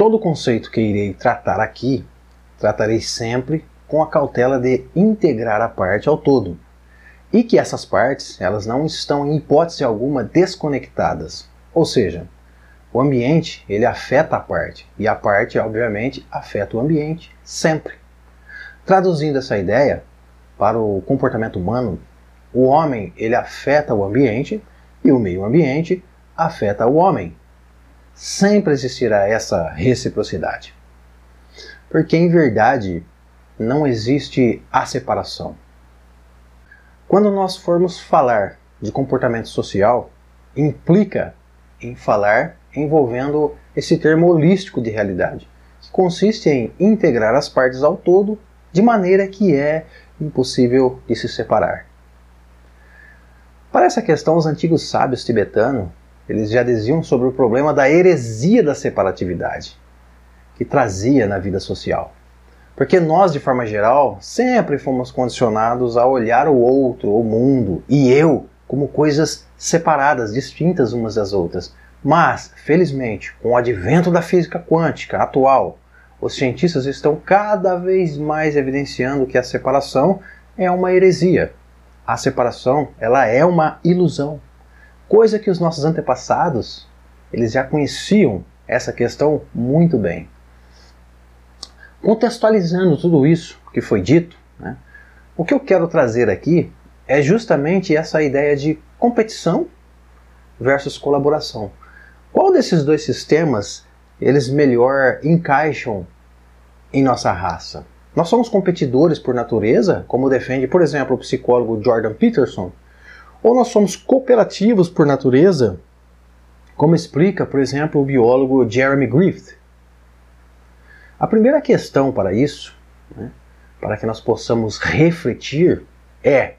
todo conceito que irei tratar aqui, tratarei sempre com a cautela de integrar a parte ao todo. E que essas partes, elas não estão em hipótese alguma desconectadas. Ou seja, o ambiente, ele afeta a parte, e a parte, obviamente, afeta o ambiente sempre. Traduzindo essa ideia para o comportamento humano, o homem, ele afeta o ambiente e o meio ambiente afeta o homem. Sempre existirá essa reciprocidade. Porque em verdade não existe a separação. Quando nós formos falar de comportamento social, implica em falar envolvendo esse termo holístico de realidade, que consiste em integrar as partes ao todo de maneira que é impossível de se separar. Para essa questão, os antigos sábios tibetanos eles já diziam sobre o problema da heresia da separatividade que trazia na vida social. Porque nós, de forma geral, sempre fomos condicionados a olhar o outro, o mundo e eu como coisas separadas, distintas umas das outras, mas, felizmente, com o advento da física quântica atual, os cientistas estão cada vez mais evidenciando que a separação é uma heresia. A separação, ela é uma ilusão. Coisa que os nossos antepassados, eles já conheciam essa questão muito bem. Contextualizando tudo isso que foi dito, né, o que eu quero trazer aqui é justamente essa ideia de competição versus colaboração. Qual desses dois sistemas eles melhor encaixam em nossa raça? Nós somos competidores por natureza, como defende, por exemplo, o psicólogo Jordan Peterson, ou nós somos cooperativos por natureza, como explica, por exemplo, o biólogo Jeremy Griffith. A primeira questão para isso, né, para que nós possamos refletir, é: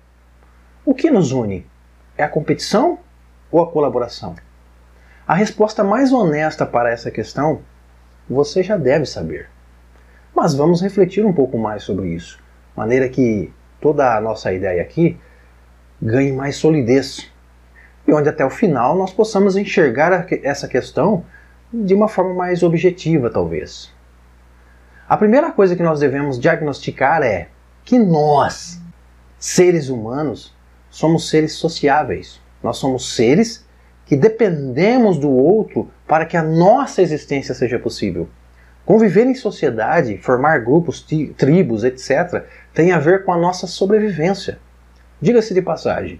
o que nos une? É a competição ou a colaboração? A resposta mais honesta para essa questão você já deve saber. Mas vamos refletir um pouco mais sobre isso, maneira que toda a nossa ideia aqui ganhe mais solidez e onde até o final nós possamos enxergar essa questão de uma forma mais objetiva, talvez. A primeira coisa que nós devemos diagnosticar é que nós, seres humanos, somos seres sociáveis. Nós somos seres que dependemos do outro para que a nossa existência seja possível. Conviver em sociedade, formar grupos, tribos, etc., tem a ver com a nossa sobrevivência. Diga-se de passagem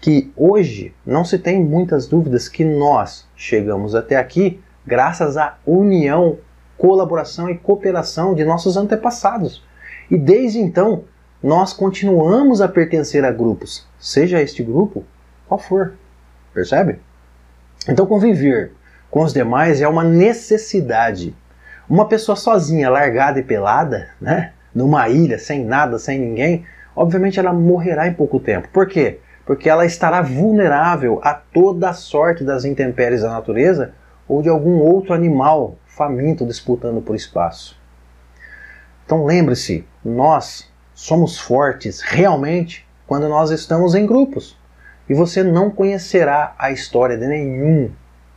que hoje não se tem muitas dúvidas que nós chegamos até aqui graças à união, colaboração e cooperação de nossos antepassados. E desde então, nós continuamos a pertencer a grupos, seja este grupo qual for. Percebe? Então conviver com os demais é uma necessidade. Uma pessoa sozinha, largada e pelada, né, numa ilha, sem nada, sem ninguém, obviamente ela morrerá em pouco tempo. Por quê? Porque ela estará vulnerável a toda a sorte das intempéries da natureza ou de algum outro animal faminto disputando por espaço. Então lembre-se, nós somos fortes realmente quando nós estamos em grupos e você não conhecerá a história de nenhum,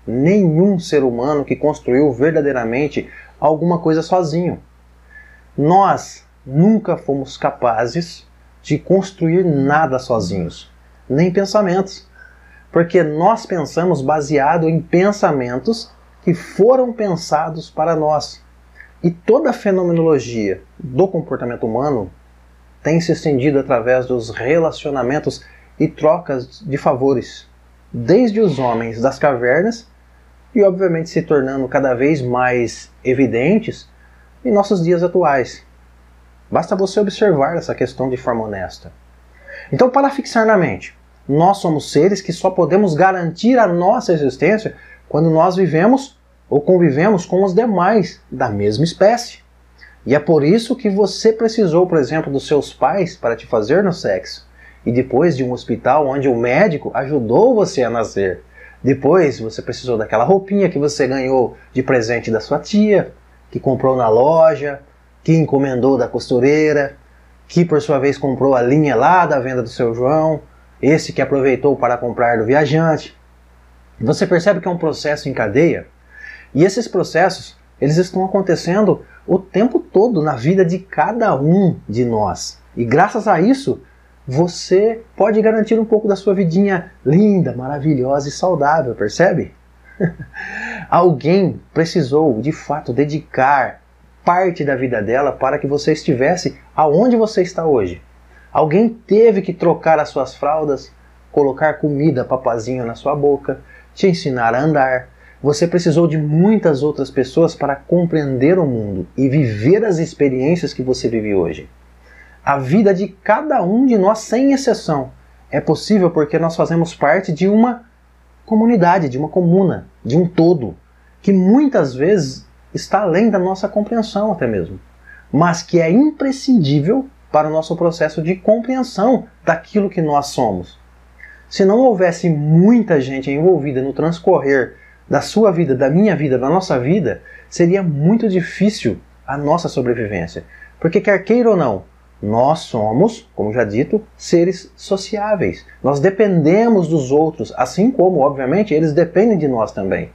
nenhum ser humano que construiu verdadeiramente alguma coisa sozinho. Nós nunca fomos capazes de construir nada sozinhos, nem pensamentos, porque nós pensamos baseado em pensamentos que foram pensados para nós. E toda a fenomenologia do comportamento humano tem se estendido através dos relacionamentos e trocas de favores, desde os homens das cavernas e, obviamente, se tornando cada vez mais evidentes em nossos dias atuais. Basta você observar essa questão de forma honesta. Então, para fixar na mente, nós somos seres que só podemos garantir a nossa existência quando nós vivemos ou convivemos com os demais da mesma espécie. E é por isso que você precisou, por exemplo, dos seus pais para te fazer no sexo e depois de um hospital onde o médico ajudou você a nascer. Depois você precisou daquela roupinha que você ganhou de presente da sua tia, que comprou na loja, que encomendou da costureira, que por sua vez comprou a linha lá da venda do seu João, esse que aproveitou para comprar do viajante. Você percebe que é um processo em cadeia? E esses processos eles estão acontecendo o tempo todo na vida de cada um de nós. E graças a isso, você pode garantir um pouco da sua vidinha linda, maravilhosa e saudável, percebe? Alguém precisou de fato dedicar parte da vida dela para que você estivesse aonde você está hoje. Alguém teve que trocar as suas fraldas, colocar comida papazinho na sua boca, te ensinar a andar. Você precisou de muitas outras pessoas para compreender o mundo e viver as experiências que você vive hoje. A vida de cada um de nós, sem exceção, é possível porque nós fazemos parte de uma comunidade, de uma comuna, de um todo, que muitas vezes está além da nossa compreensão até mesmo, mas que é imprescindível para o nosso processo de compreensão daquilo que nós somos. Se não houvesse muita gente envolvida no transcorrer da sua vida, da minha vida, da nossa vida, seria muito difícil a nossa sobrevivência. Porque quer queira ou não, nós somos, como já dito, seres sociáveis. Nós dependemos dos outros, assim como, obviamente, eles dependem de nós também.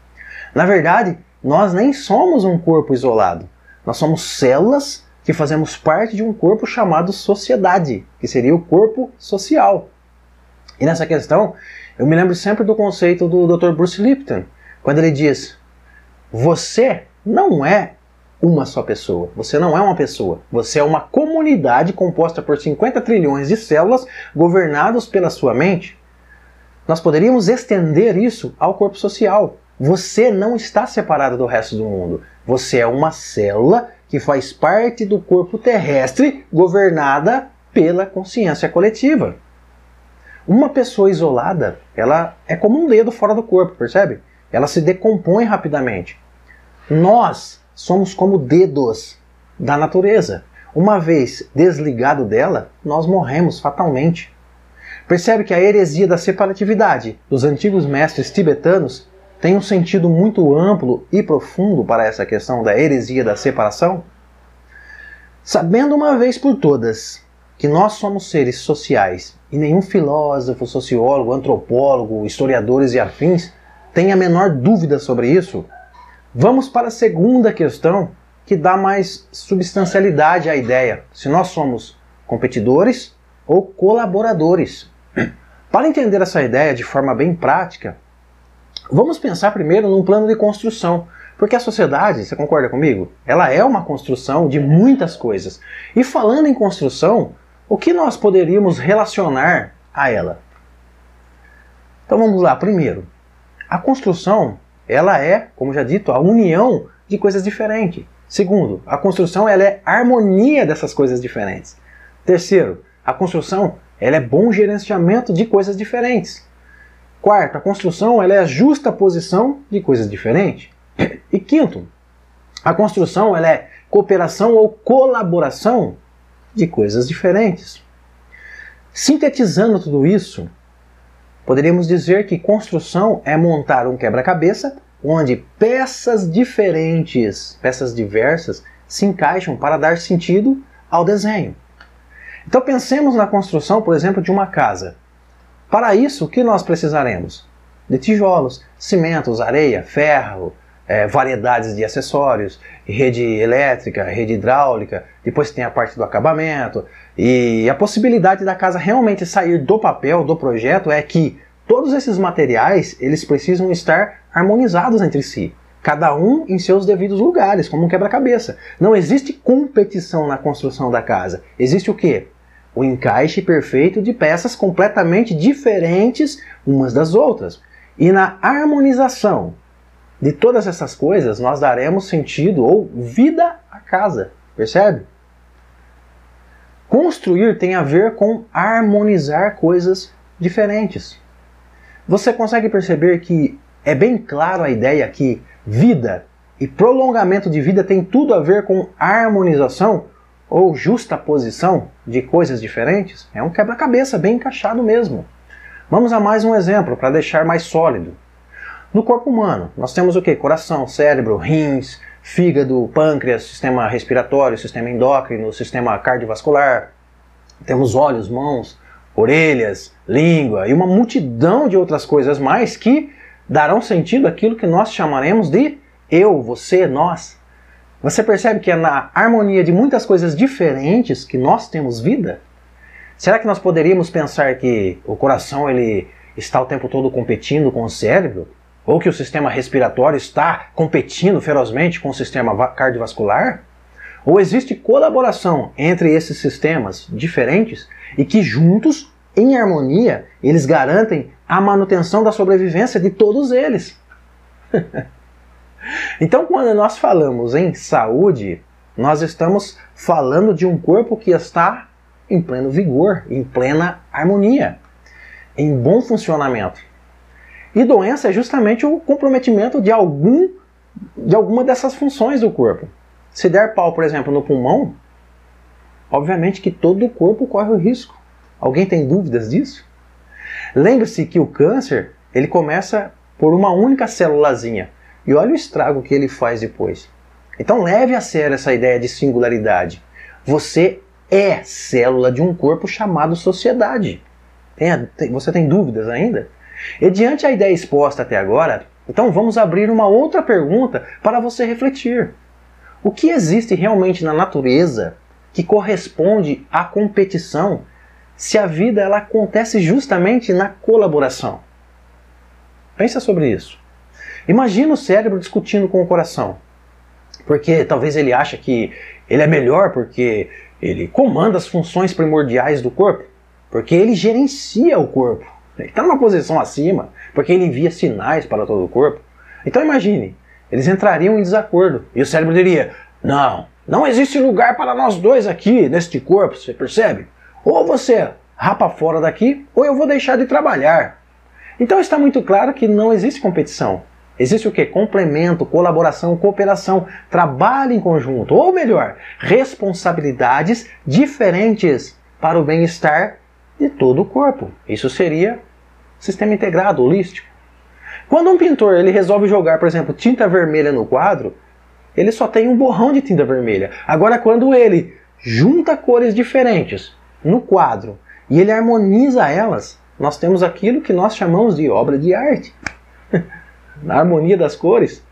Na verdade, nós nem somos um corpo isolado. Nós somos células que fazemos parte de um corpo chamado sociedade, que seria o corpo social. E nessa questão, eu me lembro sempre do conceito do Dr. Bruce Lipton, quando ele diz: Você não é uma só pessoa. Você não é uma pessoa. Você é uma comunidade composta por 50 trilhões de células governadas pela sua mente. Nós poderíamos estender isso ao corpo social. Você não está separado do resto do mundo. Você é uma célula que faz parte do corpo terrestre governada pela consciência coletiva. Uma pessoa isolada, ela é como um dedo fora do corpo, percebe? Ela se decompõe rapidamente. Nós somos como dedos da natureza. Uma vez desligado dela, nós morremos fatalmente. Percebe que a heresia da separatividade dos antigos mestres tibetanos tem um sentido muito amplo e profundo para essa questão da heresia da separação? Sabendo uma vez por todas que nós somos seres sociais e nenhum filósofo, sociólogo, antropólogo, historiadores e afins tem a menor dúvida sobre isso, Vamos para a segunda questão, que dá mais substancialidade à ideia, se nós somos competidores ou colaboradores. Para entender essa ideia de forma bem prática, vamos pensar primeiro num plano de construção, porque a sociedade, você concorda comigo? Ela é uma construção de muitas coisas. E falando em construção, o que nós poderíamos relacionar a ela? Então vamos lá, primeiro, a construção ela é, como já dito, a união de coisas diferentes. Segundo, a construção ela é harmonia dessas coisas diferentes. Terceiro, a construção ela é bom gerenciamento de coisas diferentes. Quarto, a construção ela é a justa posição de coisas diferentes. E quinto, a construção ela é cooperação ou colaboração de coisas diferentes. Sintetizando tudo isso, Poderíamos dizer que construção é montar um quebra-cabeça onde peças diferentes, peças diversas, se encaixam para dar sentido ao desenho. Então pensemos na construção, por exemplo, de uma casa. Para isso, o que nós precisaremos? De tijolos, cimentos, areia, ferro, é, variedades de acessórios, rede elétrica, rede hidráulica, depois tem a parte do acabamento. E a possibilidade da casa realmente sair do papel, do projeto, é que todos esses materiais eles precisam estar harmonizados entre si. Cada um em seus devidos lugares, como um quebra-cabeça. Não existe competição na construção da casa. Existe o quê? O encaixe perfeito de peças completamente diferentes umas das outras. E na harmonização de todas essas coisas, nós daremos sentido ou vida à casa. Percebe? Construir tem a ver com harmonizar coisas diferentes. Você consegue perceber que é bem claro a ideia que vida e prolongamento de vida tem tudo a ver com harmonização ou justa posição de coisas diferentes? É um quebra-cabeça bem encaixado mesmo. Vamos a mais um exemplo para deixar mais sólido. No corpo humano, nós temos o que? Coração, cérebro, rins, fígado, pâncreas, sistema respiratório, sistema endócrino, sistema cardiovascular. Temos olhos, mãos, orelhas, língua e uma multidão de outras coisas mais que darão sentido àquilo que nós chamaremos de eu, você, nós. Você percebe que é na harmonia de muitas coisas diferentes que nós temos vida? Será que nós poderíamos pensar que o coração ele está o tempo todo competindo com o cérebro? Ou que o sistema respiratório está competindo ferozmente com o sistema cardiovascular? Ou existe colaboração entre esses sistemas diferentes e que juntos, em harmonia, eles garantem a manutenção da sobrevivência de todos eles? então, quando nós falamos em saúde, nós estamos falando de um corpo que está em pleno vigor, em plena harmonia, em bom funcionamento. E doença é justamente o comprometimento de algum de alguma dessas funções do corpo. Se der pau, por exemplo, no pulmão, obviamente que todo o corpo corre o risco. Alguém tem dúvidas disso? Lembre-se que o câncer, ele começa por uma única célulazinha. E olha o estrago que ele faz depois. Então leve a sério essa ideia de singularidade. Você é célula de um corpo chamado sociedade. Você tem dúvidas ainda? E diante a ideia exposta até agora, então vamos abrir uma outra pergunta para você refletir. O que existe realmente na natureza que corresponde à competição se a vida ela acontece justamente na colaboração? Pensa sobre isso. Imagina o cérebro discutindo com o coração. Porque talvez ele acha que ele é melhor porque ele comanda as funções primordiais do corpo, porque ele gerencia o corpo. Ele está numa posição acima, porque ele envia sinais para todo o corpo. Então imagine, eles entrariam em desacordo e o cérebro diria: Não, não existe lugar para nós dois aqui neste corpo, você percebe? Ou você rapa fora daqui, ou eu vou deixar de trabalhar. Então está muito claro que não existe competição. Existe o que? Complemento, colaboração, cooperação, trabalho em conjunto, ou melhor, responsabilidades diferentes para o bem-estar de todo o corpo. Isso seria sistema integrado, holístico. Quando um pintor ele resolve jogar, por exemplo, tinta vermelha no quadro, ele só tem um borrão de tinta vermelha. Agora, quando ele junta cores diferentes no quadro e ele harmoniza elas, nós temos aquilo que nós chamamos de obra de arte. na harmonia das cores.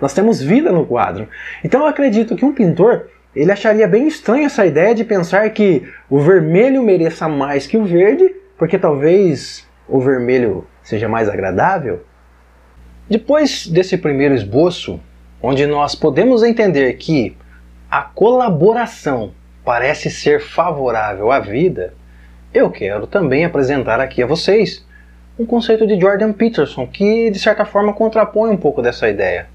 Nós temos vida no quadro. Então eu acredito que um pintor ele acharia bem estranho essa ideia de pensar que o vermelho mereça mais que o verde, porque talvez o vermelho seja mais agradável. Depois desse primeiro esboço, onde nós podemos entender que a colaboração parece ser favorável à vida, eu quero também apresentar aqui a vocês um conceito de Jordan Peterson que, de certa forma, contrapõe um pouco dessa ideia.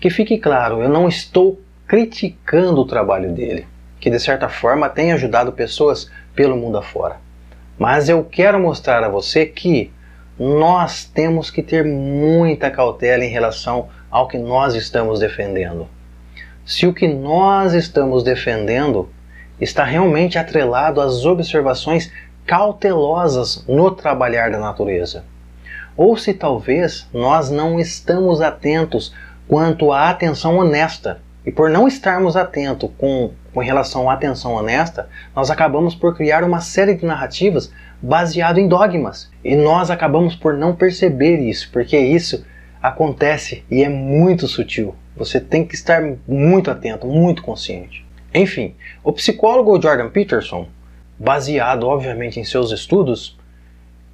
Que fique claro, eu não estou criticando o trabalho dele, que de certa forma tem ajudado pessoas pelo mundo afora. Mas eu quero mostrar a você que nós temos que ter muita cautela em relação ao que nós estamos defendendo. Se o que nós estamos defendendo está realmente atrelado às observações cautelosas no trabalhar da natureza. Ou se talvez nós não estamos atentos quanto à atenção honesta. E por não estarmos atentos com, com relação à atenção honesta, nós acabamos por criar uma série de narrativas baseado em dogmas. E nós acabamos por não perceber isso, porque isso acontece e é muito sutil. Você tem que estar muito atento, muito consciente. Enfim, o psicólogo Jordan Peterson baseado obviamente em seus estudos,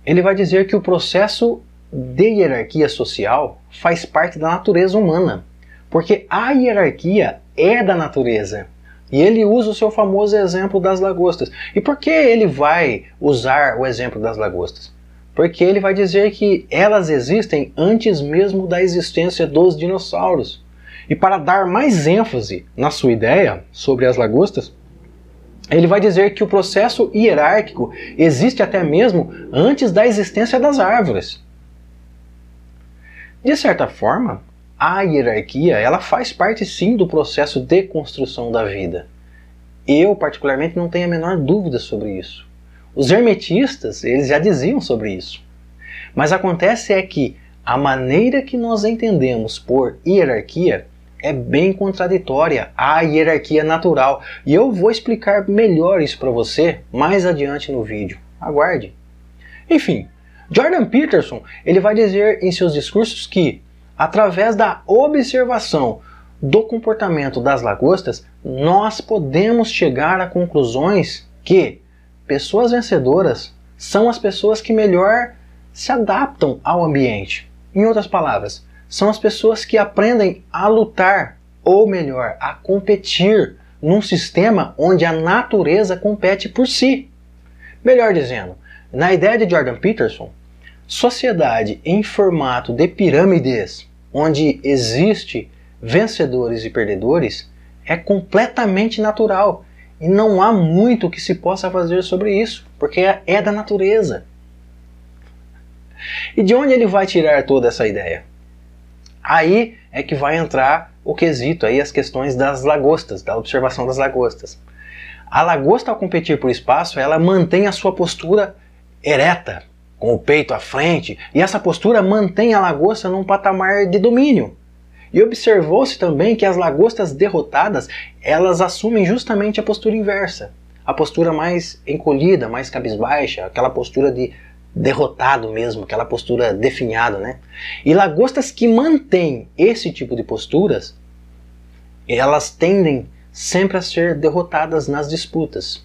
ele vai dizer que o processo de hierarquia social faz parte da natureza humana, porque a hierarquia é da natureza. E ele usa o seu famoso exemplo das lagostas. E por que ele vai usar o exemplo das lagostas? Porque ele vai dizer que elas existem antes mesmo da existência dos dinossauros. E para dar mais ênfase na sua ideia sobre as lagostas, ele vai dizer que o processo hierárquico existe até mesmo antes da existência das árvores. De certa forma, a hierarquia ela faz parte sim do processo de construção da vida. Eu particularmente não tenho a menor dúvida sobre isso. Os hermetistas eles já diziam sobre isso. Mas acontece é que a maneira que nós entendemos por hierarquia é bem contraditória à hierarquia natural. E eu vou explicar melhor isso para você mais adiante no vídeo. Aguarde. Enfim, Jordan Peterson ele vai dizer em seus discursos que, através da observação do comportamento das lagostas, nós podemos chegar a conclusões que pessoas vencedoras são as pessoas que melhor se adaptam ao ambiente. Em outras palavras, são as pessoas que aprendem a lutar, ou melhor, a competir num sistema onde a natureza compete por si. Melhor dizendo, na ideia de Jordan Peterson, sociedade em formato de pirâmides, onde existe vencedores e perdedores, é completamente natural e não há muito que se possa fazer sobre isso, porque é da natureza. E de onde ele vai tirar toda essa ideia? Aí é que vai entrar o quesito aí as questões das lagostas, da observação das lagostas. A lagosta ao competir por espaço, ela mantém a sua postura ereta, com o peito à frente, e essa postura mantém a lagosta num patamar de domínio. E observou-se também que as lagostas derrotadas, elas assumem justamente a postura inversa, a postura mais encolhida, mais cabisbaixa, aquela postura de derrotado mesmo, aquela postura definhada, né? E lagostas que mantêm esse tipo de posturas, elas tendem sempre a ser derrotadas nas disputas.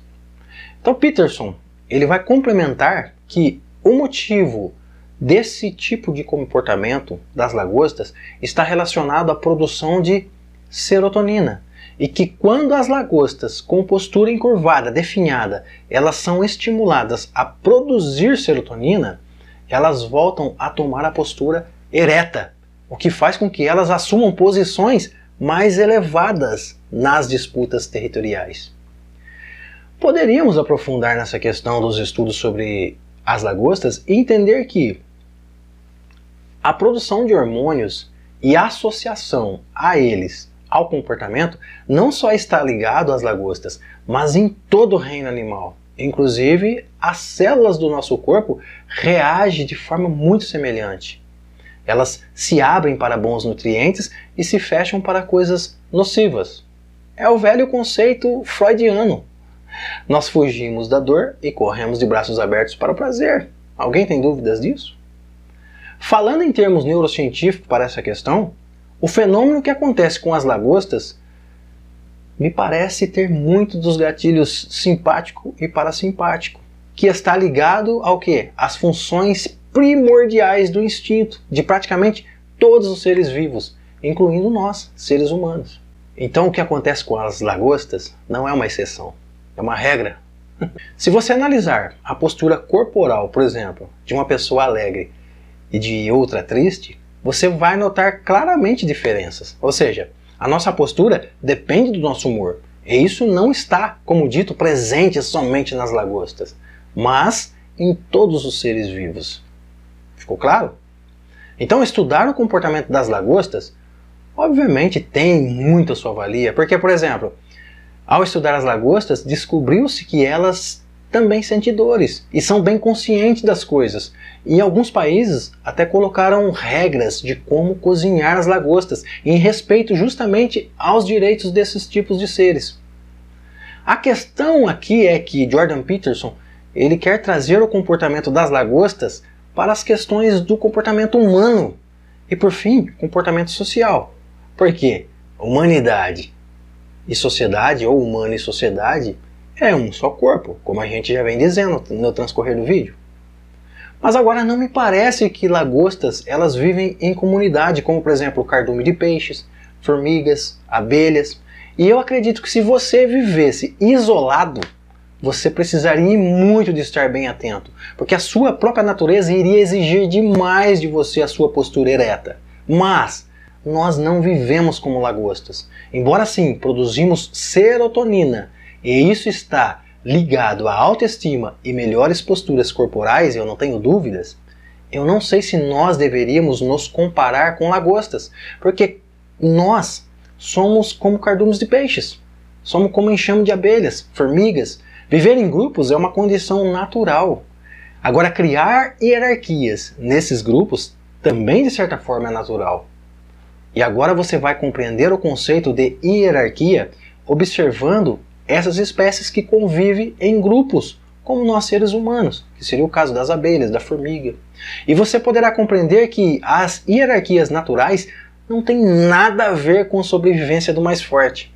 Então Peterson, ele vai complementar que o motivo desse tipo de comportamento das lagostas está relacionado à produção de serotonina. E que quando as lagostas com postura encurvada, definhada, elas são estimuladas a produzir serotonina, elas voltam a tomar a postura ereta, o que faz com que elas assumam posições mais elevadas nas disputas territoriais. Poderíamos aprofundar nessa questão dos estudos sobre as lagostas e entender que a produção de hormônios e a associação a eles ao comportamento não só está ligado às lagostas, mas em todo o reino animal. Inclusive, as células do nosso corpo reagem de forma muito semelhante. Elas se abrem para bons nutrientes e se fecham para coisas nocivas. É o velho conceito freudiano. Nós fugimos da dor e corremos de braços abertos para o prazer. Alguém tem dúvidas disso? Falando em termos neurocientíficos para essa questão, o fenômeno que acontece com as lagostas me parece ter muito dos gatilhos simpático e parasimpático, que está ligado ao que? As funções primordiais do instinto de praticamente todos os seres vivos, incluindo nós, seres humanos. Então o que acontece com as lagostas não é uma exceção, é uma regra. Se você analisar a postura corporal, por exemplo, de uma pessoa alegre e de outra triste, você vai notar claramente diferenças. Ou seja, a nossa postura depende do nosso humor. E isso não está, como dito, presente somente nas lagostas, mas em todos os seres vivos. Ficou claro? Então, estudar o comportamento das lagostas, obviamente, tem muito a sua valia, porque, por exemplo, ao estudar as lagostas, descobriu-se que elas também sentem dores e são bem conscientes das coisas. Em alguns países até colocaram regras de como cozinhar as lagostas, em respeito justamente aos direitos desses tipos de seres. A questão aqui é que Jordan Peterson ele quer trazer o comportamento das lagostas para as questões do comportamento humano e, por fim, comportamento social. Por quê? Humanidade e sociedade, ou humano e sociedade, é um só corpo, como a gente já vem dizendo no transcorrer do vídeo. Mas agora não me parece que lagostas elas vivem em comunidade, como por exemplo cardume de peixes, formigas, abelhas. E eu acredito que se você vivesse isolado, você precisaria muito de estar bem atento, porque a sua própria natureza iria exigir demais de você a sua postura ereta. Mas nós não vivemos como lagostas. Embora sim produzimos serotonina e isso está ligado à autoestima e melhores posturas corporais, eu não tenho dúvidas, eu não sei se nós deveríamos nos comparar com lagostas, porque nós somos como cardumes de peixes, somos como enxame de abelhas, formigas. Viver em grupos é uma condição natural. Agora, criar hierarquias nesses grupos também, de certa forma, é natural. E agora você vai compreender o conceito de hierarquia observando essas espécies que convivem em grupos, como nós seres humanos, que seria o caso das abelhas, da formiga. E você poderá compreender que as hierarquias naturais não tem nada a ver com sobrevivência do mais forte.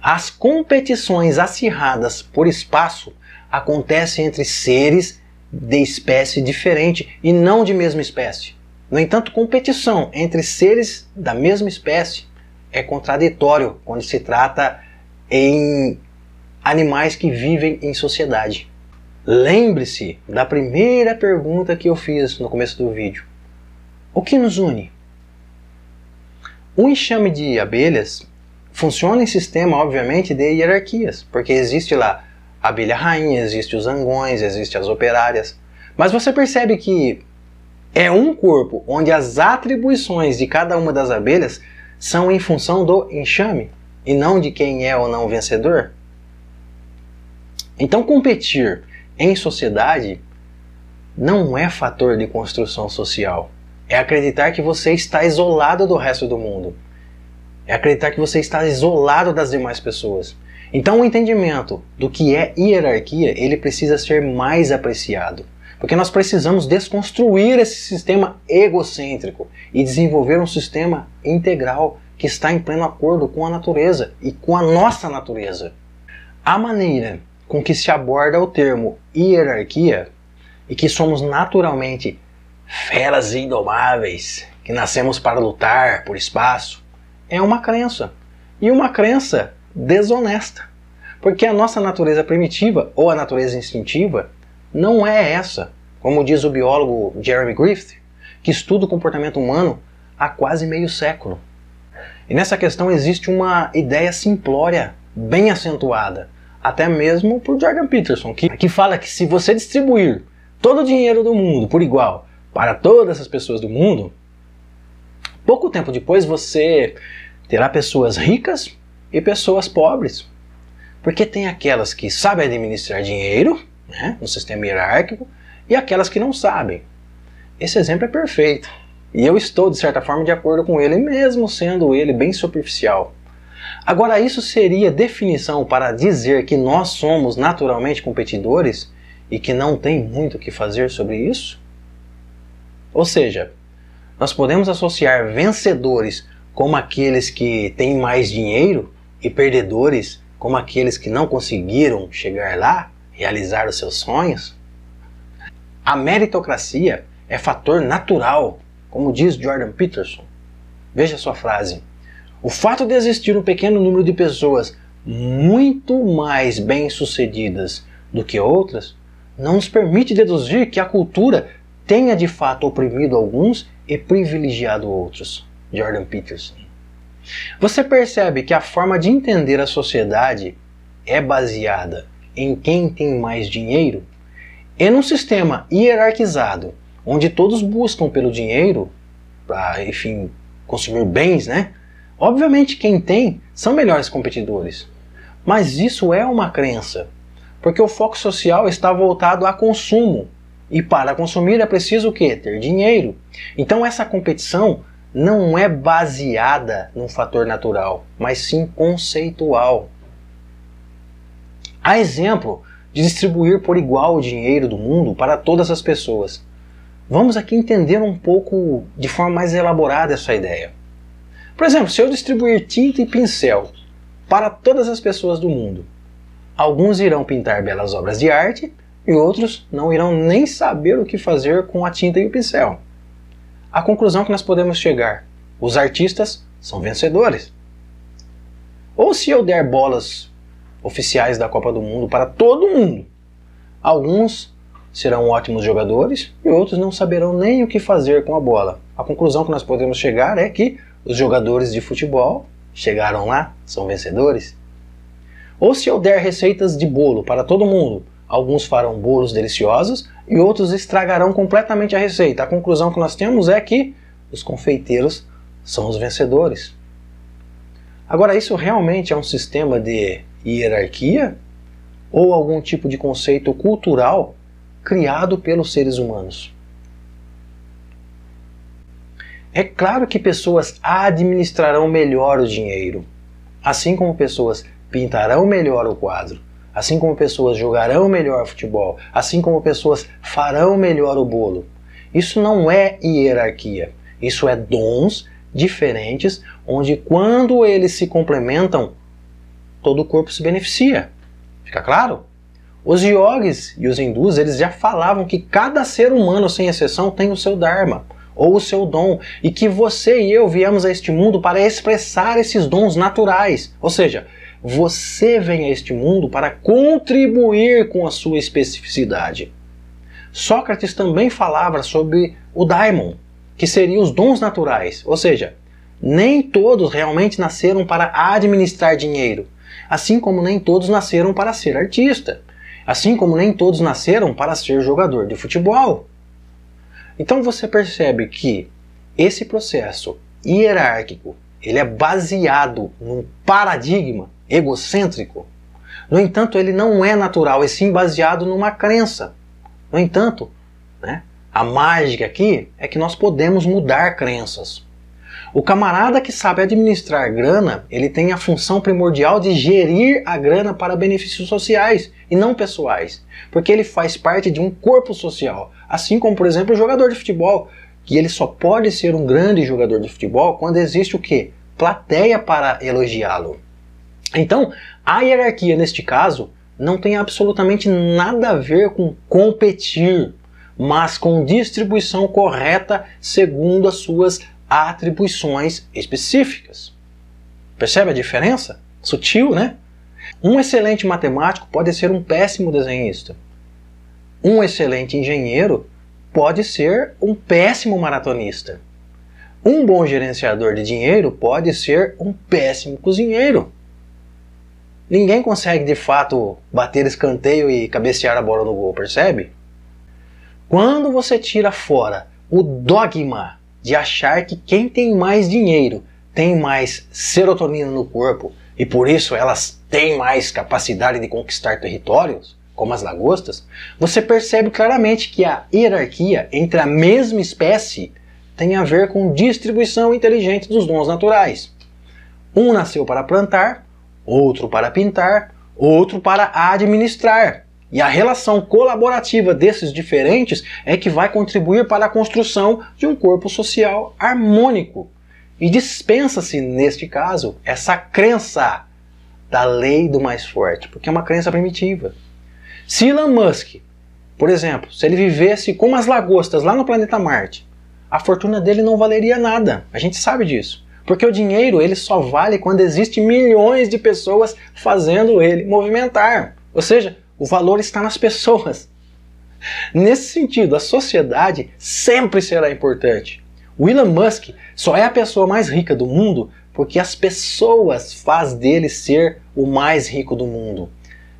As competições acirradas por espaço acontecem entre seres de espécie diferente e não de mesma espécie. No entanto, competição entre seres da mesma espécie é contraditório quando se trata em animais que vivem em sociedade. Lembre-se da primeira pergunta que eu fiz no começo do vídeo. O que nos une? O enxame de abelhas funciona em sistema, obviamente, de hierarquias, porque existe lá a abelha rainha, existe os zangões, existe as operárias. Mas você percebe que é um corpo onde as atribuições de cada uma das abelhas são em função do enxame e não de quem é ou não vencedor? Então, competir em sociedade não é fator de construção social. É acreditar que você está isolado do resto do mundo. É acreditar que você está isolado das demais pessoas. Então, o entendimento do que é hierarquia, ele precisa ser mais apreciado. Porque nós precisamos desconstruir esse sistema egocêntrico e desenvolver um sistema integral que está em pleno acordo com a natureza e com a nossa natureza. A maneira com que se aborda o termo hierarquia e que somos naturalmente feras indomáveis, que nascemos para lutar por espaço, é uma crença. E uma crença desonesta. Porque a nossa natureza primitiva ou a natureza instintiva não é essa, como diz o biólogo Jeremy Griffith, que estuda o comportamento humano há quase meio século. E nessa questão existe uma ideia simplória, bem acentuada, até mesmo por Jordan Peterson, que, que fala que se você distribuir todo o dinheiro do mundo por igual para todas as pessoas do mundo, pouco tempo depois você terá pessoas ricas e pessoas pobres. Porque tem aquelas que sabem administrar dinheiro né, no sistema hierárquico, e aquelas que não sabem. Esse exemplo é perfeito. E eu estou, de certa forma, de acordo com ele, mesmo sendo ele bem superficial. Agora, isso seria definição para dizer que nós somos naturalmente competidores e que não tem muito o que fazer sobre isso? Ou seja, nós podemos associar vencedores como aqueles que têm mais dinheiro e perdedores como aqueles que não conseguiram chegar lá? realizar os seus sonhos? A meritocracia é fator natural, como diz Jordan Peterson. Veja sua frase. O fato de existir um pequeno número de pessoas muito mais bem-sucedidas do que outras não nos permite deduzir que a cultura tenha de fato oprimido alguns e privilegiado outros. Jordan Peterson. Você percebe que a forma de entender a sociedade é baseada em quem tem mais dinheiro, e num sistema hierarquizado, onde todos buscam pelo dinheiro para, enfim, consumir bens, né? Obviamente quem tem são melhores competidores. Mas isso é uma crença, porque o foco social está voltado a consumo. E para consumir é preciso o quê? Ter dinheiro. Então essa competição não é baseada num fator natural, mas sim conceitual. Há exemplo de distribuir por igual o dinheiro do mundo para todas as pessoas. Vamos aqui entender um pouco de forma mais elaborada essa ideia. Por exemplo, se eu distribuir tinta e pincel para todas as pessoas do mundo, alguns irão pintar belas obras de arte e outros não irão nem saber o que fazer com a tinta e o pincel. A conclusão que nós podemos chegar: os artistas são vencedores. Ou se eu der bolas oficiais da Copa do Mundo para todo mundo. Alguns serão ótimos jogadores e outros não saberão nem o que fazer com a bola. A conclusão que nós podemos chegar é que os jogadores de futebol chegaram lá, são vencedores. Ou se eu der receitas de bolo para todo mundo, alguns farão bolos deliciosos e outros estragarão completamente a receita. A conclusão que nós temos é que os confeiteiros são os vencedores. Agora, isso realmente é um sistema de hierarquia ou algum tipo de conceito cultural criado pelos seres humanos. É claro que pessoas administrarão melhor o dinheiro, assim como pessoas pintarão melhor o quadro, assim como pessoas jogarão melhor futebol, assim como pessoas farão melhor o bolo. Isso não é hierarquia, isso é dons diferentes, onde quando eles se complementam, todo o corpo se beneficia. Fica claro? Os yogis e os hindus, eles já falavam que cada ser humano, sem exceção, tem o seu dharma, ou o seu dom, e que você e eu viemos a este mundo para expressar esses dons naturais. Ou seja, você vem a este mundo para contribuir com a sua especificidade. Sócrates também falava sobre o daimon, que seriam os dons naturais, ou seja, nem todos realmente nasceram para administrar dinheiro, assim como nem todos nasceram para ser artista, assim como nem todos nasceram para ser jogador de futebol. Então você percebe que esse processo hierárquico, ele é baseado num paradigma egocêntrico. No entanto, ele não é natural, e sim baseado numa crença. No entanto, né, a mágica aqui é que nós podemos mudar crenças. O camarada que sabe administrar grana, ele tem a função primordial de gerir a grana para benefícios sociais e não pessoais, porque ele faz parte de um corpo social, assim como, por exemplo, o jogador de futebol, que ele só pode ser um grande jogador de futebol quando existe o quê? Plateia para elogiá-lo. Então, a hierarquia neste caso não tem absolutamente nada a ver com competir, mas com distribuição correta segundo as suas atribuições específicas. Percebe a diferença? Sutil, né? Um excelente matemático pode ser um péssimo desenhista. Um excelente engenheiro pode ser um péssimo maratonista. Um bom gerenciador de dinheiro pode ser um péssimo cozinheiro. Ninguém consegue de fato bater escanteio e cabecear a bola no gol, percebe? Quando você tira fora o dogma de achar que quem tem mais dinheiro tem mais serotonina no corpo e por isso elas têm mais capacidade de conquistar territórios, como as lagostas, você percebe claramente que a hierarquia entre a mesma espécie tem a ver com distribuição inteligente dos dons naturais. Um nasceu para plantar, outro para pintar, outro para administrar. E a relação colaborativa desses diferentes é que vai contribuir para a construção de um corpo social harmônico. E dispensa-se, neste caso, essa crença da lei do mais forte, porque é uma crença primitiva. Se Elon Musk, por exemplo, se ele vivesse como as lagostas lá no planeta Marte, a fortuna dele não valeria nada. A gente sabe disso. Porque o dinheiro ele só vale quando existe milhões de pessoas fazendo ele movimentar. Ou seja, o valor está nas pessoas. Nesse sentido, a sociedade sempre será importante. O Elon Musk só é a pessoa mais rica do mundo porque as pessoas faz dele ser o mais rico do mundo.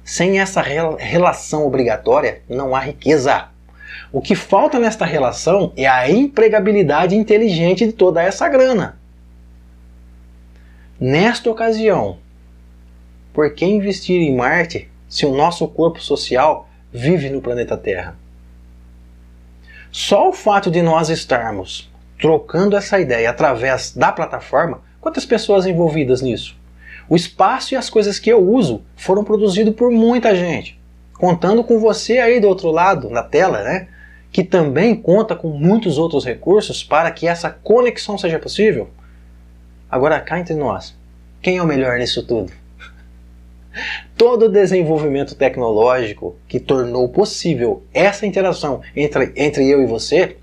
Sem essa relação obrigatória, não há riqueza. O que falta nesta relação é a empregabilidade inteligente de toda essa grana. Nesta ocasião, por que investir em Marte se o nosso corpo social vive no planeta Terra? Só o fato de nós estarmos trocando essa ideia através da plataforma, quantas pessoas envolvidas nisso? O espaço e as coisas que eu uso foram produzidos por muita gente, contando com você aí do outro lado, na tela, né? Que também conta com muitos outros recursos para que essa conexão seja possível. Agora cá entre nós, quem é o melhor nisso tudo? Todo o desenvolvimento tecnológico que tornou possível essa interação entre, entre eu e você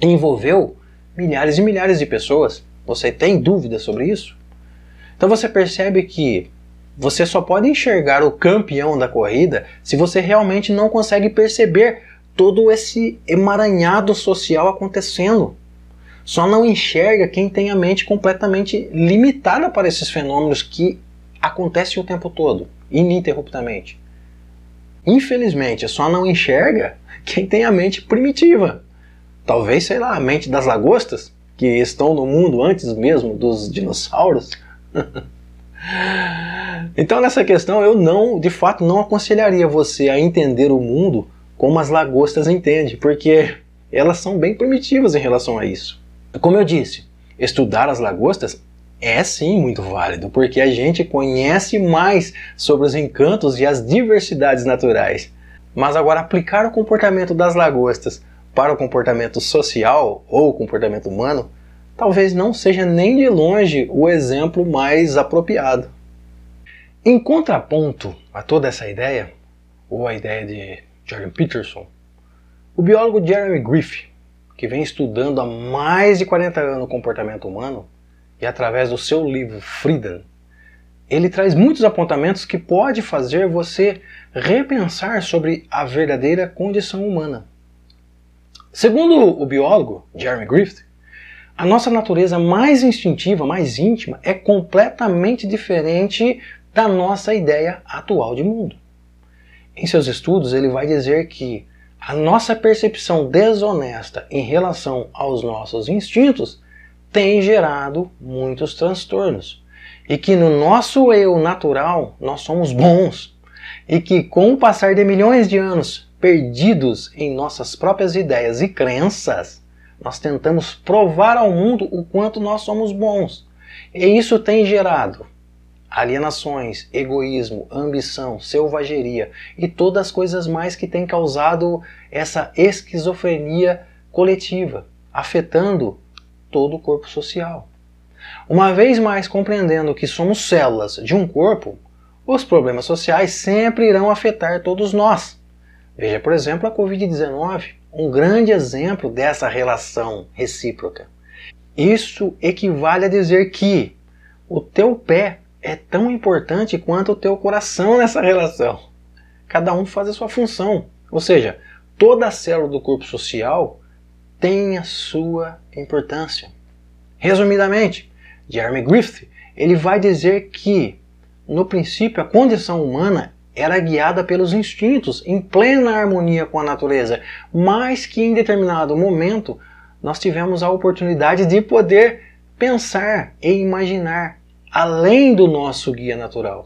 envolveu milhares e milhares de pessoas. Você tem dúvidas sobre isso? Então você percebe que você só pode enxergar o campeão da corrida se você realmente não consegue perceber todo esse emaranhado social acontecendo só não enxerga quem tem a mente completamente limitada para esses fenômenos que acontecem o tempo todo, ininterruptamente. Infelizmente, só não enxerga quem tem a mente primitiva. Talvez, sei lá, a mente das lagostas, que estão no mundo antes mesmo dos dinossauros. então, nessa questão, eu não, de fato, não aconselharia você a entender o mundo como as lagostas entendem, porque elas são bem primitivas em relação a isso. Como eu disse, estudar as lagostas é sim muito válido, porque a gente conhece mais sobre os encantos e as diversidades naturais. Mas agora aplicar o comportamento das lagostas para o comportamento social ou o comportamento humano talvez não seja nem de longe o exemplo mais apropriado. Em contraponto a toda essa ideia, ou a ideia de Jordan Peterson, o biólogo Jeremy Griffith, que vem estudando há mais de 40 anos o comportamento humano, e através do seu livro Freedom, ele traz muitos apontamentos que pode fazer você repensar sobre a verdadeira condição humana. Segundo o biólogo Jeremy Griffith, a nossa natureza mais instintiva, mais íntima, é completamente diferente da nossa ideia atual de mundo. Em seus estudos, ele vai dizer que a nossa percepção desonesta em relação aos nossos instintos tem gerado muitos transtornos. E que no nosso eu natural nós somos bons. E que com o passar de milhões de anos perdidos em nossas próprias ideias e crenças, nós tentamos provar ao mundo o quanto nós somos bons. E isso tem gerado alienações, egoísmo, ambição, selvageria e todas as coisas mais que têm causado essa esquizofrenia coletiva, afetando todo o corpo social. Uma vez mais compreendendo que somos células de um corpo, os problemas sociais sempre irão afetar todos nós. Veja, por exemplo, a Covid-19, um grande exemplo dessa relação recíproca. Isso equivale a dizer que o teu pé é tão importante quanto o teu coração nessa relação. Cada um faz a sua função. Ou seja, toda célula do corpo social tem a sua importância. Resumidamente, Jeremy Griffith ele vai dizer que, no princípio, a condição humana era guiada pelos instintos, em plena harmonia com a natureza, mas que em determinado momento nós tivemos a oportunidade de poder pensar e imaginar além do nosso guia natural.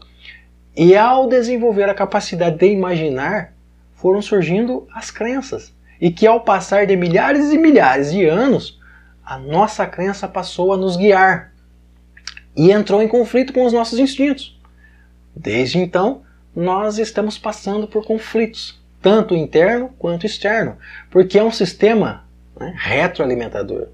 E ao desenvolver a capacidade de imaginar, foram surgindo as crenças. E que ao passar de milhares e milhares de anos, a nossa crença passou a nos guiar e entrou em conflito com os nossos instintos. Desde então, nós estamos passando por conflitos, tanto interno quanto externo, porque é um sistema né, retroalimentador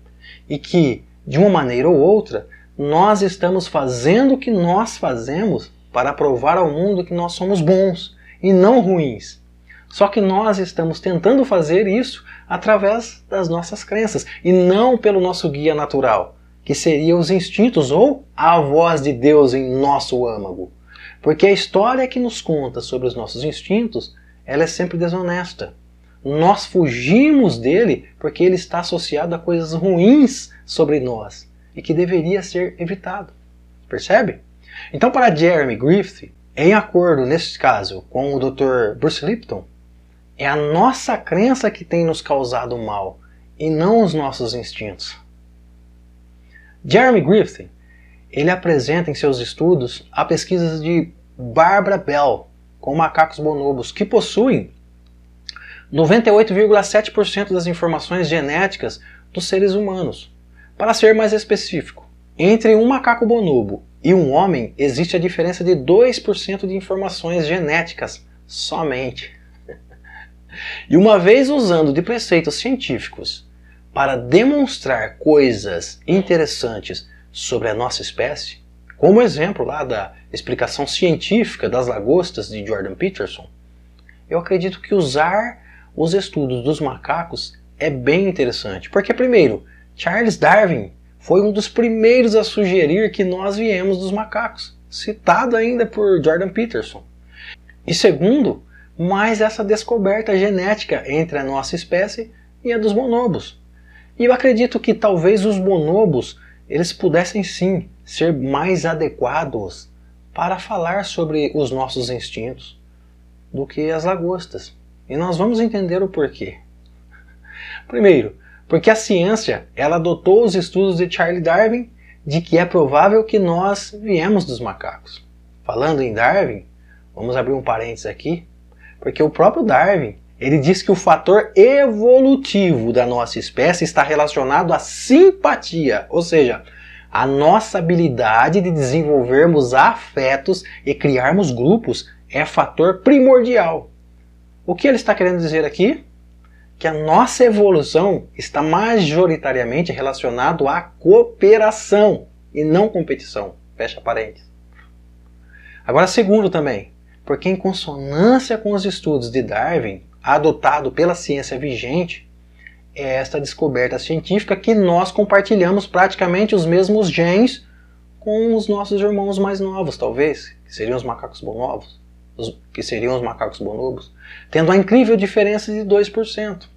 e que, de uma maneira ou outra, nós estamos fazendo o que nós fazemos para provar ao mundo que nós somos bons e não ruins. Só que nós estamos tentando fazer isso através das nossas crenças e não pelo nosso guia natural, que seria os instintos ou a voz de Deus em nosso âmago. Porque a história que nos conta sobre os nossos instintos, ela é sempre desonesta. Nós fugimos dele porque ele está associado a coisas ruins sobre nós e que deveria ser evitado. Percebe? Então, para Jeremy Griffith, em acordo nesse caso com o Dr. Bruce Lipton, é a nossa crença que tem nos causado mal e não os nossos instintos. Jeremy Griffith ele apresenta em seus estudos a pesquisa de Barbara Bell com macacos bonobos que possuem 98,7% das informações genéticas dos seres humanos. Para ser mais específico, entre um macaco bonobo e um homem existe a diferença de 2% de informações genéticas somente. E uma vez usando de preceitos científicos para demonstrar coisas interessantes sobre a nossa espécie, como exemplo lá da explicação científica das lagostas de Jordan Peterson, eu acredito que usar os estudos dos macacos é bem interessante, porque primeiro, Charles Darwin foi um dos primeiros a sugerir que nós viemos dos macacos, citado ainda por Jordan Peterson. E segundo, mais essa descoberta genética entre a nossa espécie e a dos bonobos. E eu acredito que talvez os bonobos eles pudessem sim ser mais adequados para falar sobre os nossos instintos do que as lagostas. E nós vamos entender o porquê. Primeiro, porque a ciência ela adotou os estudos de Charles Darwin de que é provável que nós viemos dos macacos. Falando em Darwin, vamos abrir um parênteses aqui. Porque o próprio Darwin, ele diz que o fator evolutivo da nossa espécie está relacionado à simpatia, ou seja, a nossa habilidade de desenvolvermos afetos e criarmos grupos é fator primordial. O que ele está querendo dizer aqui? que a nossa evolução está majoritariamente relacionado à cooperação e não competição. Fecha parênteses. Agora, segundo também, porque em consonância com os estudos de Darwin, adotado pela ciência vigente, é esta descoberta científica que nós compartilhamos praticamente os mesmos genes com os nossos irmãos mais novos, talvez, que seriam os macacos bonobos, os, que seriam os macacos bonobos, tendo a incrível diferença de 2%.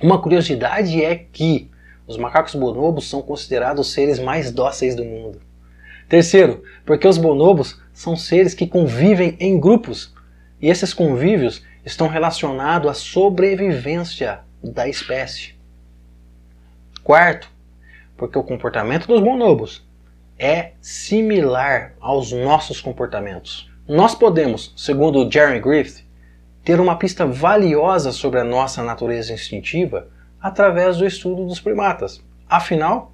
Uma curiosidade é que os macacos bonobos são considerados os seres mais dóceis do mundo. Terceiro, porque os bonobos são seres que convivem em grupos e esses convívios estão relacionados à sobrevivência da espécie. Quarto, porque o comportamento dos bonobos é similar aos nossos comportamentos. Nós podemos, segundo Jeremy Griffith, ter uma pista valiosa sobre a nossa natureza instintiva através do estudo dos primatas. Afinal,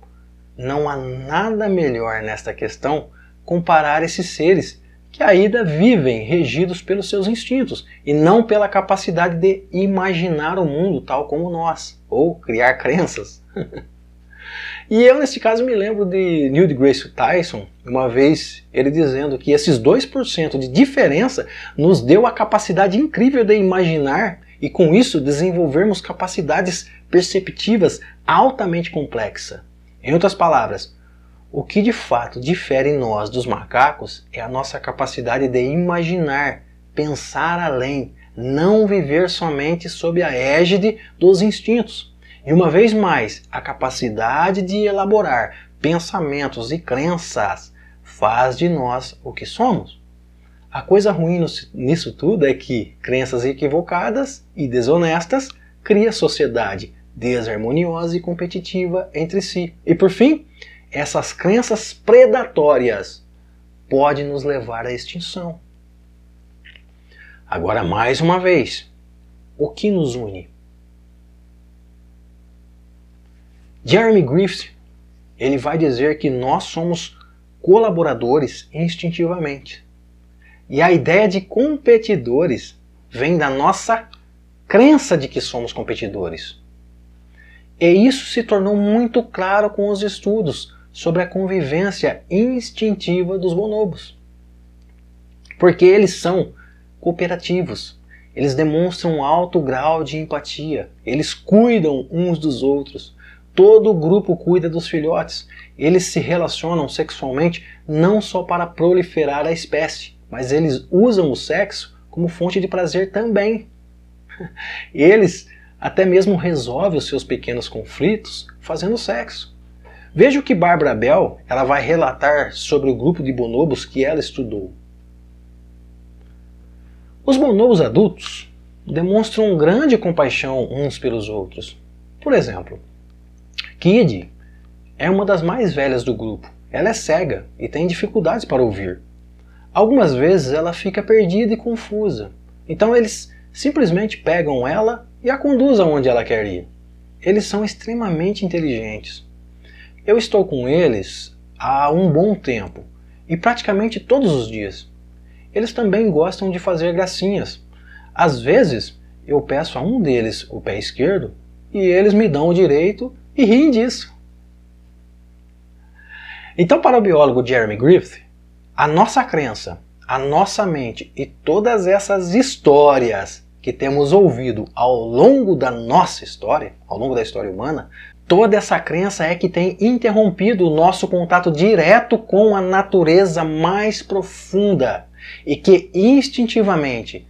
não há nada melhor nesta questão comparar esses seres que ainda vivem regidos pelos seus instintos e não pela capacidade de imaginar o mundo tal como nós, ou criar crenças. e eu, nesse caso, me lembro de Neil deGrasse Tyson, uma vez ele dizendo que esses 2% de diferença nos deu a capacidade incrível de imaginar e, com isso, desenvolvermos capacidades perceptivas altamente complexas. Em outras palavras, o que de fato difere nós dos macacos é a nossa capacidade de imaginar, pensar além, não viver somente sob a égide dos instintos. E uma vez mais, a capacidade de elaborar pensamentos e crenças faz de nós o que somos. A coisa ruim nisso tudo é que crenças equivocadas e desonestas criam sociedade desarmoniosa e competitiva entre si. E por fim, essas crenças predatórias podem nos levar à extinção. Agora, mais uma vez, o que nos une? Jeremy Griffith ele vai dizer que nós somos colaboradores instintivamente. E a ideia de competidores vem da nossa crença de que somos competidores. E isso se tornou muito claro com os estudos sobre a convivência instintiva dos bonobos. Porque eles são cooperativos, eles demonstram um alto grau de empatia, eles cuidam uns dos outros. Todo o grupo cuida dos filhotes. Eles se relacionam sexualmente não só para proliferar a espécie, mas eles usam o sexo como fonte de prazer também. Eles até mesmo resolvem os seus pequenos conflitos fazendo sexo. Veja o que Barbara Bell ela vai relatar sobre o grupo de bonobos que ela estudou. Os bonobos adultos demonstram grande compaixão uns pelos outros. Por exemplo, Kid é uma das mais velhas do grupo. Ela é cega e tem dificuldades para ouvir. Algumas vezes ela fica perdida e confusa. Então eles simplesmente pegam ela e a conduzem onde ela quer ir. Eles são extremamente inteligentes. Eu estou com eles há um bom tempo e praticamente todos os dias. Eles também gostam de fazer gracinhas. Às vezes eu peço a um deles o pé esquerdo e eles me dão o direito e riem disso. Então, para o biólogo Jeremy Griffith, a nossa crença, a nossa mente e todas essas histórias que temos ouvido ao longo da nossa história, ao longo da história humana, Toda essa crença é que tem interrompido o nosso contato direto com a natureza mais profunda e que instintivamente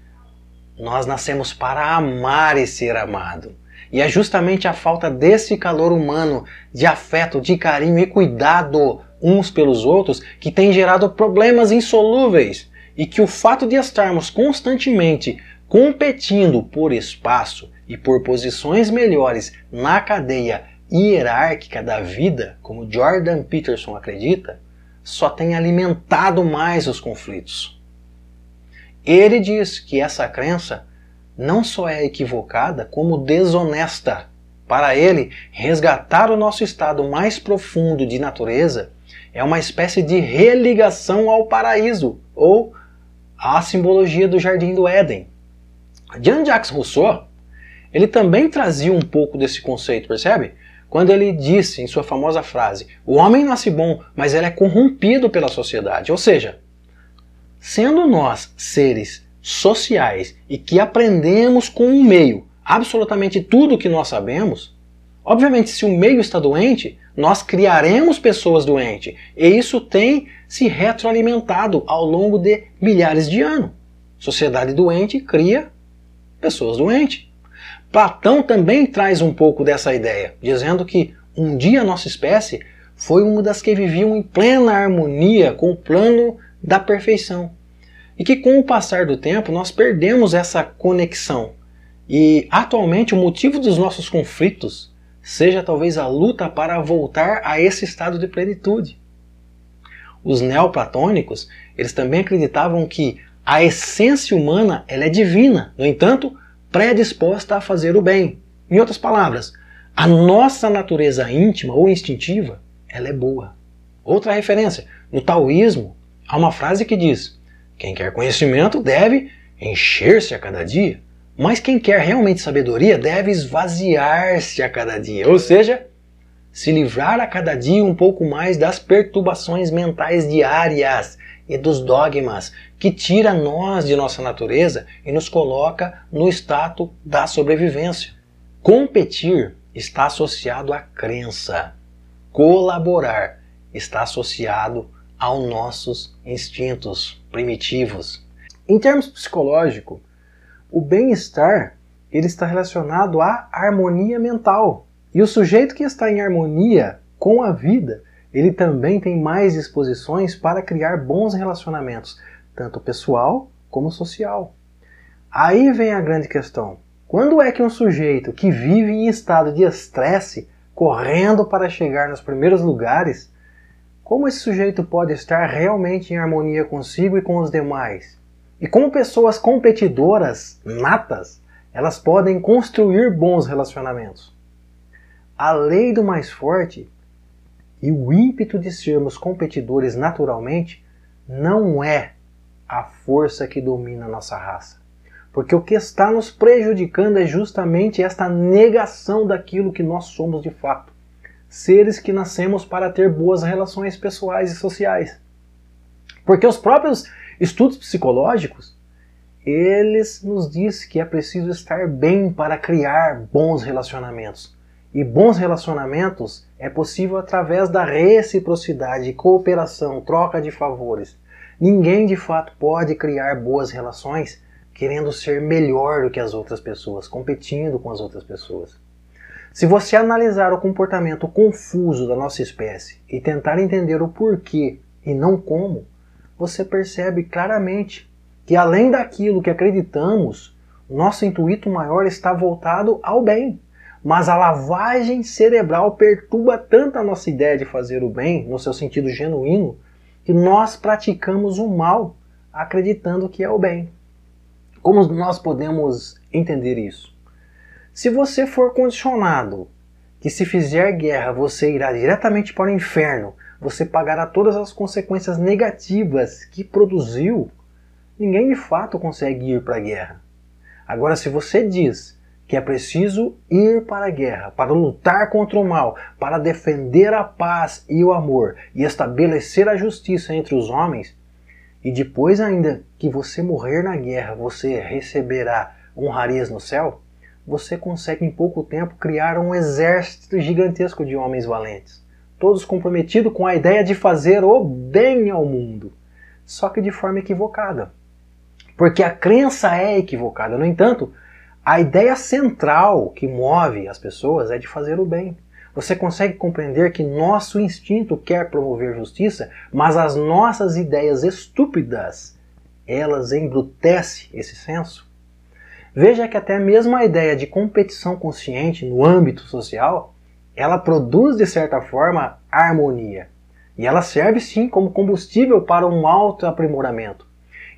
nós nascemos para amar e ser amado. E é justamente a falta desse calor humano, de afeto, de carinho e cuidado uns pelos outros que tem gerado problemas insolúveis e que o fato de estarmos constantemente competindo por espaço e por posições melhores na cadeia hierárquica da vida, como Jordan Peterson acredita, só tem alimentado mais os conflitos. Ele diz que essa crença não só é equivocada, como desonesta. Para ele, resgatar o nosso estado mais profundo de natureza é uma espécie de religação ao paraíso, ou à simbologia do Jardim do Éden. Jean-Jacques Rousseau ele também trazia um pouco desse conceito, percebe? Quando ele disse em sua famosa frase: O homem nasce bom, mas ele é corrompido pela sociedade. Ou seja, sendo nós seres sociais e que aprendemos com o meio absolutamente tudo o que nós sabemos, obviamente, se o meio está doente, nós criaremos pessoas doentes. E isso tem se retroalimentado ao longo de milhares de anos. Sociedade doente cria pessoas doentes. Platão também traz um pouco dessa ideia, dizendo que um dia a nossa espécie foi uma das que viviam em plena harmonia com o plano da perfeição. E que com o passar do tempo nós perdemos essa conexão. E atualmente o motivo dos nossos conflitos seja talvez a luta para voltar a esse estado de plenitude. Os neoplatônicos, eles também acreditavam que a essência humana ela é divina. No entanto, predisposta a fazer o bem. Em outras palavras, a nossa natureza íntima ou instintiva, ela é boa. Outra referência, no taoísmo, há uma frase que diz: quem quer conhecimento deve encher-se a cada dia, mas quem quer realmente sabedoria deve esvaziar-se a cada dia, ou seja, se livrar a cada dia um pouco mais das perturbações mentais diárias e dos dogmas que tira nós de nossa natureza e nos coloca no status da sobrevivência. Competir está associado à crença. Colaborar está associado aos nossos instintos primitivos. Em termos psicológicos, o bem-estar ele está relacionado à harmonia mental. E o sujeito que está em harmonia com a vida ele também tem mais disposições para criar bons relacionamentos, tanto pessoal como social. Aí vem a grande questão: quando é que um sujeito que vive em estado de estresse, correndo para chegar nos primeiros lugares, como esse sujeito pode estar realmente em harmonia consigo e com os demais? E como pessoas competidoras natas, elas podem construir bons relacionamentos? A lei do mais forte e o ímpeto de sermos competidores naturalmente não é a força que domina a nossa raça. Porque o que está nos prejudicando é justamente esta negação daquilo que nós somos de fato. Seres que nascemos para ter boas relações pessoais e sociais. Porque os próprios estudos psicológicos, eles nos dizem que é preciso estar bem para criar bons relacionamentos. E bons relacionamentos é possível através da reciprocidade, cooperação, troca de favores. Ninguém de fato pode criar boas relações querendo ser melhor do que as outras pessoas, competindo com as outras pessoas. Se você analisar o comportamento confuso da nossa espécie e tentar entender o porquê e não como, você percebe claramente que além daquilo que acreditamos, nosso intuito maior está voltado ao bem, mas a lavagem cerebral perturba tanto a nossa ideia de fazer o bem, no seu sentido genuíno, que nós praticamos o mal acreditando que é o bem. Como nós podemos entender isso? Se você for condicionado que se fizer guerra você irá diretamente para o inferno, você pagará todas as consequências negativas que produziu, ninguém de fato consegue ir para a guerra. Agora, se você diz que é preciso ir para a guerra, para lutar contra o mal, para defender a paz e o amor e estabelecer a justiça entre os homens, e depois ainda que você morrer na guerra, você receberá honrarias no céu, você consegue em pouco tempo criar um exército gigantesco de homens valentes, todos comprometidos com a ideia de fazer o bem ao mundo, só que de forma equivocada. Porque a crença é equivocada. No entanto, a ideia central que move as pessoas é de fazer o bem. Você consegue compreender que nosso instinto quer promover justiça, mas as nossas ideias estúpidas, elas embrutecem esse senso? Veja que até mesmo a ideia de competição consciente no âmbito social, ela produz de certa forma harmonia. E ela serve sim como combustível para um alto aprimoramento.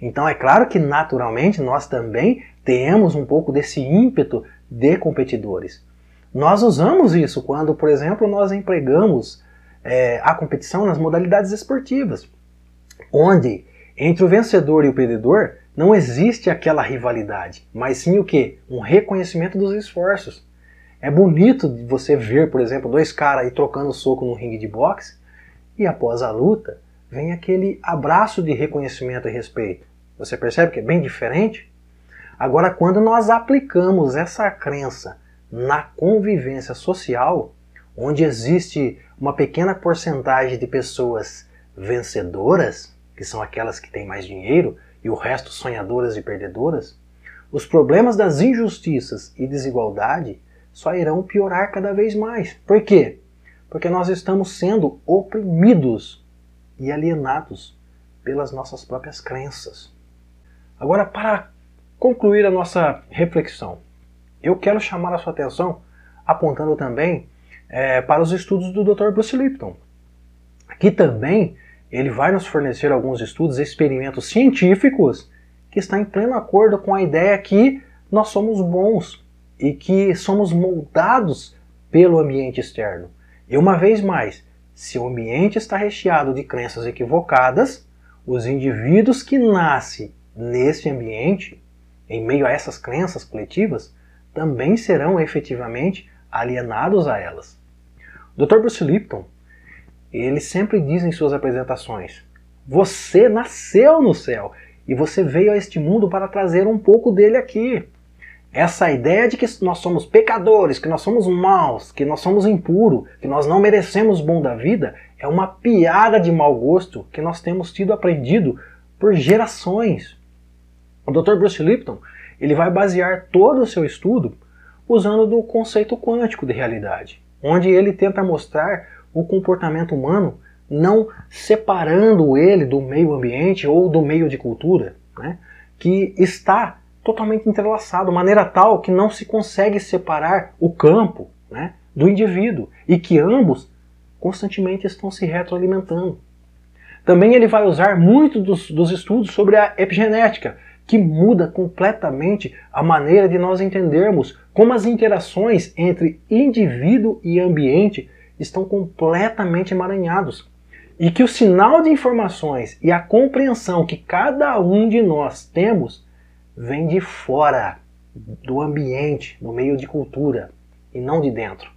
Então é claro que naturalmente nós também temos um pouco desse ímpeto de competidores. Nós usamos isso quando, por exemplo, nós empregamos é, a competição nas modalidades esportivas, onde entre o vencedor e o perdedor não existe aquela rivalidade, mas sim o que? Um reconhecimento dos esforços. É bonito você ver, por exemplo, dois caras aí trocando soco no ringue de boxe e após a luta vem aquele abraço de reconhecimento e respeito. Você percebe que é bem diferente? Agora, quando nós aplicamos essa crença na convivência social, onde existe uma pequena porcentagem de pessoas vencedoras, que são aquelas que têm mais dinheiro, e o resto sonhadoras e perdedoras, os problemas das injustiças e desigualdade só irão piorar cada vez mais. Por quê? Porque nós estamos sendo oprimidos e alienados pelas nossas próprias crenças. Agora, para concluir a nossa reflexão, eu quero chamar a sua atenção apontando também é, para os estudos do Dr. Bruce Lipton. Aqui também ele vai nos fornecer alguns estudos, experimentos científicos que estão em pleno acordo com a ideia que nós somos bons e que somos moldados pelo ambiente externo. E uma vez mais, se o ambiente está recheado de crenças equivocadas, os indivíduos que nascem nesse ambiente, em meio a essas crenças coletivas, também serão efetivamente alienados a elas. O Dr. Bruce Lipton, ele sempre diz em suas apresentações: Você nasceu no céu e você veio a este mundo para trazer um pouco dele aqui. Essa ideia de que nós somos pecadores, que nós somos maus, que nós somos impuros, que nós não merecemos bom da vida, é uma piada de mau gosto que nós temos tido aprendido por gerações. O Dr. Bruce Lipton ele vai basear todo o seu estudo usando do conceito quântico de realidade, onde ele tenta mostrar o comportamento humano não separando ele do meio ambiente ou do meio de cultura, né, que está totalmente entrelaçado, de maneira tal que não se consegue separar o campo né, do indivíduo e que ambos constantemente estão se retroalimentando. Também ele vai usar muito dos, dos estudos sobre a epigenética, que muda completamente a maneira de nós entendermos como as interações entre indivíduo e ambiente estão completamente emaranhados. E que o sinal de informações e a compreensão que cada um de nós temos vem de fora do ambiente, do meio de cultura, e não de dentro.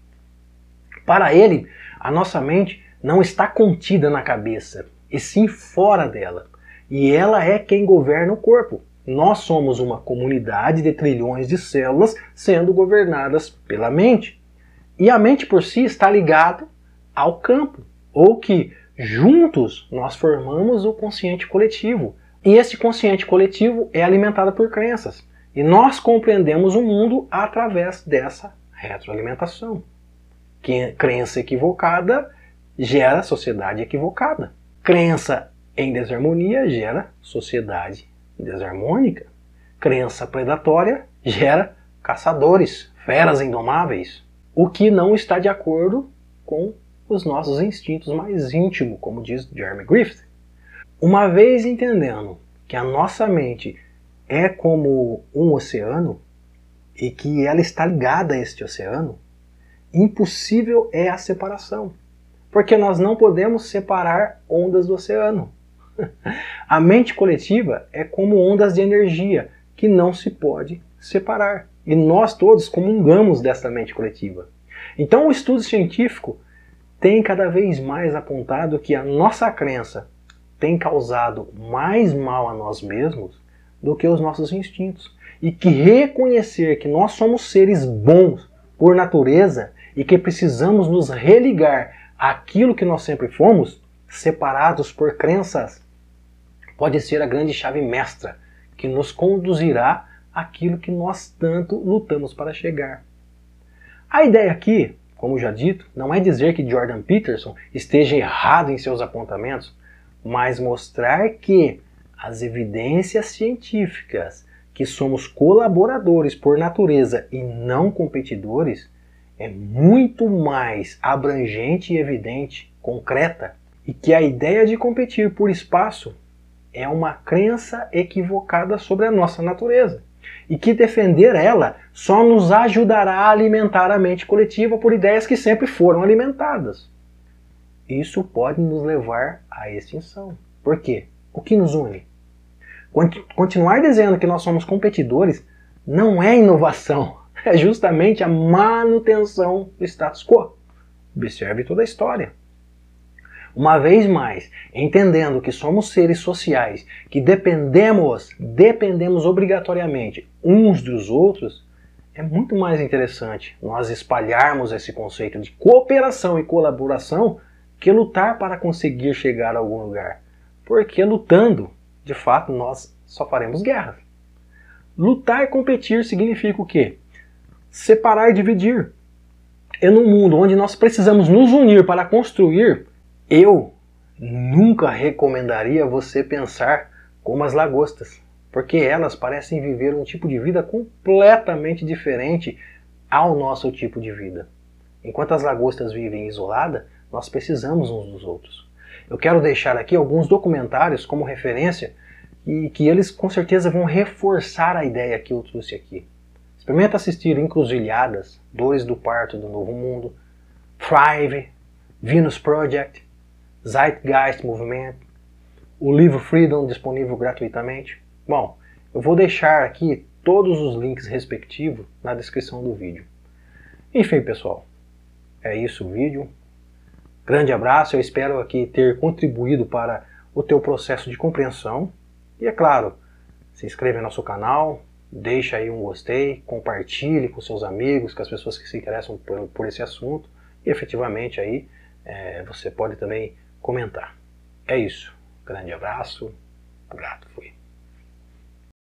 Para ele, a nossa mente não está contida na cabeça, e sim fora dela. E ela é quem governa o corpo. Nós somos uma comunidade de trilhões de células sendo governadas pela mente. E a mente por si está ligada ao campo, ou que juntos nós formamos o consciente coletivo. E esse consciente coletivo é alimentado por crenças. E nós compreendemos o mundo através dessa retroalimentação. Que crença equivocada gera sociedade equivocada. Crença em desarmonia gera sociedade desarmônica, crença predatória gera caçadores, feras indomáveis, o que não está de acordo com os nossos instintos mais íntimos, como diz Jeremy Griffith. Uma vez entendendo que a nossa mente é como um oceano e que ela está ligada a este oceano, impossível é a separação, porque nós não podemos separar ondas do oceano. A mente coletiva é como ondas de energia que não se pode separar. E nós todos comungamos dessa mente coletiva. Então o estudo científico tem cada vez mais apontado que a nossa crença tem causado mais mal a nós mesmos do que os nossos instintos. E que reconhecer que nós somos seres bons por natureza e que precisamos nos religar àquilo que nós sempre fomos, separados por crenças pode ser a grande chave mestra que nos conduzirá àquilo que nós tanto lutamos para chegar. A ideia aqui, como já dito, não é dizer que Jordan Peterson esteja errado em seus apontamentos, mas mostrar que as evidências científicas que somos colaboradores por natureza e não competidores é muito mais abrangente e evidente, concreta, e que a ideia de competir por espaço é uma crença equivocada sobre a nossa natureza. E que defender ela só nos ajudará a alimentar a mente coletiva por ideias que sempre foram alimentadas. Isso pode nos levar à extinção. Por quê? O que nos une? Continuar dizendo que nós somos competidores não é inovação, é justamente a manutenção do status quo. Observe toda a história. Uma vez mais, entendendo que somos seres sociais, que dependemos, dependemos obrigatoriamente uns dos outros, é muito mais interessante nós espalharmos esse conceito de cooperação e colaboração que lutar para conseguir chegar a algum lugar. Porque lutando, de fato, nós só faremos guerra. Lutar e competir significa o quê? Separar e dividir. E num mundo onde nós precisamos nos unir para construir, eu nunca recomendaria você pensar como as lagostas, porque elas parecem viver um tipo de vida completamente diferente ao nosso tipo de vida. Enquanto as lagostas vivem isoladas, nós precisamos uns dos outros. Eu quero deixar aqui alguns documentários como referência e que eles com certeza vão reforçar a ideia que eu trouxe aqui. Experimenta assistir Encruzilhadas, Dores do Parto do Novo Mundo, Thrive, Venus Project, Zeitgeist Movement, o livro Freedom disponível gratuitamente. Bom, eu vou deixar aqui todos os links respectivos na descrição do vídeo. Enfim, pessoal, é isso o vídeo. Grande abraço, eu espero aqui ter contribuído para o teu processo de compreensão. E é claro, se inscreve no nosso canal, deixa aí um gostei, compartilhe com seus amigos, com as pessoas que se interessam por, por esse assunto. E efetivamente aí é, você pode também comentar. É isso. Grande abraço. Grato fui.